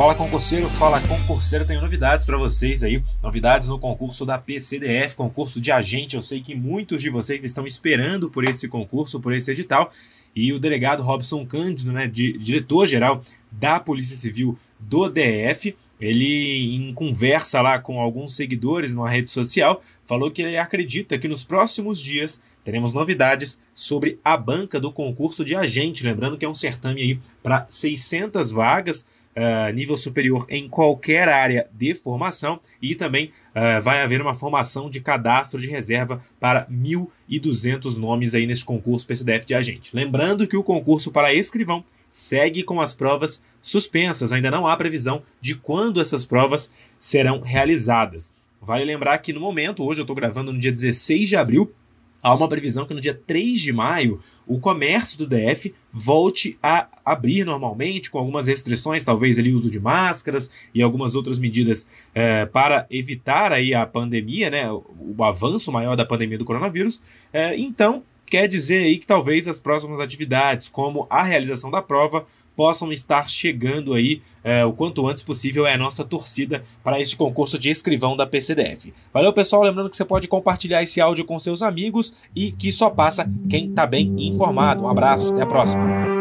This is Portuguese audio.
Fala concurseiro, fala concurseiro, tenho novidades para vocês aí, novidades no concurso da PCDF, concurso de agente. Eu sei que muitos de vocês estão esperando por esse concurso, por esse edital, e o delegado Robson Cândido, né, diretor-geral da Polícia Civil do DF, ele, em conversa lá com alguns seguidores numa rede social, falou que ele acredita que nos próximos dias teremos novidades sobre a banca do concurso de agente. Lembrando que é um certame aí para 600 vagas uh, nível superior em qualquer área de formação e também uh, vai haver uma formação de cadastro de reserva para 1.200 nomes aí nesse concurso PCDF de agente. Lembrando que o concurso para escrivão segue com as provas suspensas, ainda não há previsão de quando essas provas serão realizadas. Vale lembrar que no momento, hoje eu estou gravando no dia 16 de abril, há uma previsão que no dia 3 de maio o comércio do DF volte a abrir normalmente, com algumas restrições, talvez ali uso de máscaras e algumas outras medidas é, para evitar aí a pandemia, né, o, avanço maior da pandemia do coronavírus. É, então, quer dizer aí que talvez as próximas atividades, como a realização da prova, possam estar chegando aí é, o quanto antes possível é a nossa torcida para este concurso de escrivão da PCDF. Valeu, pessoal. Lembrando que você pode compartilhar esse áudio com seus amigos e que só passa quem está bem informado. Um abraço, até a próxima.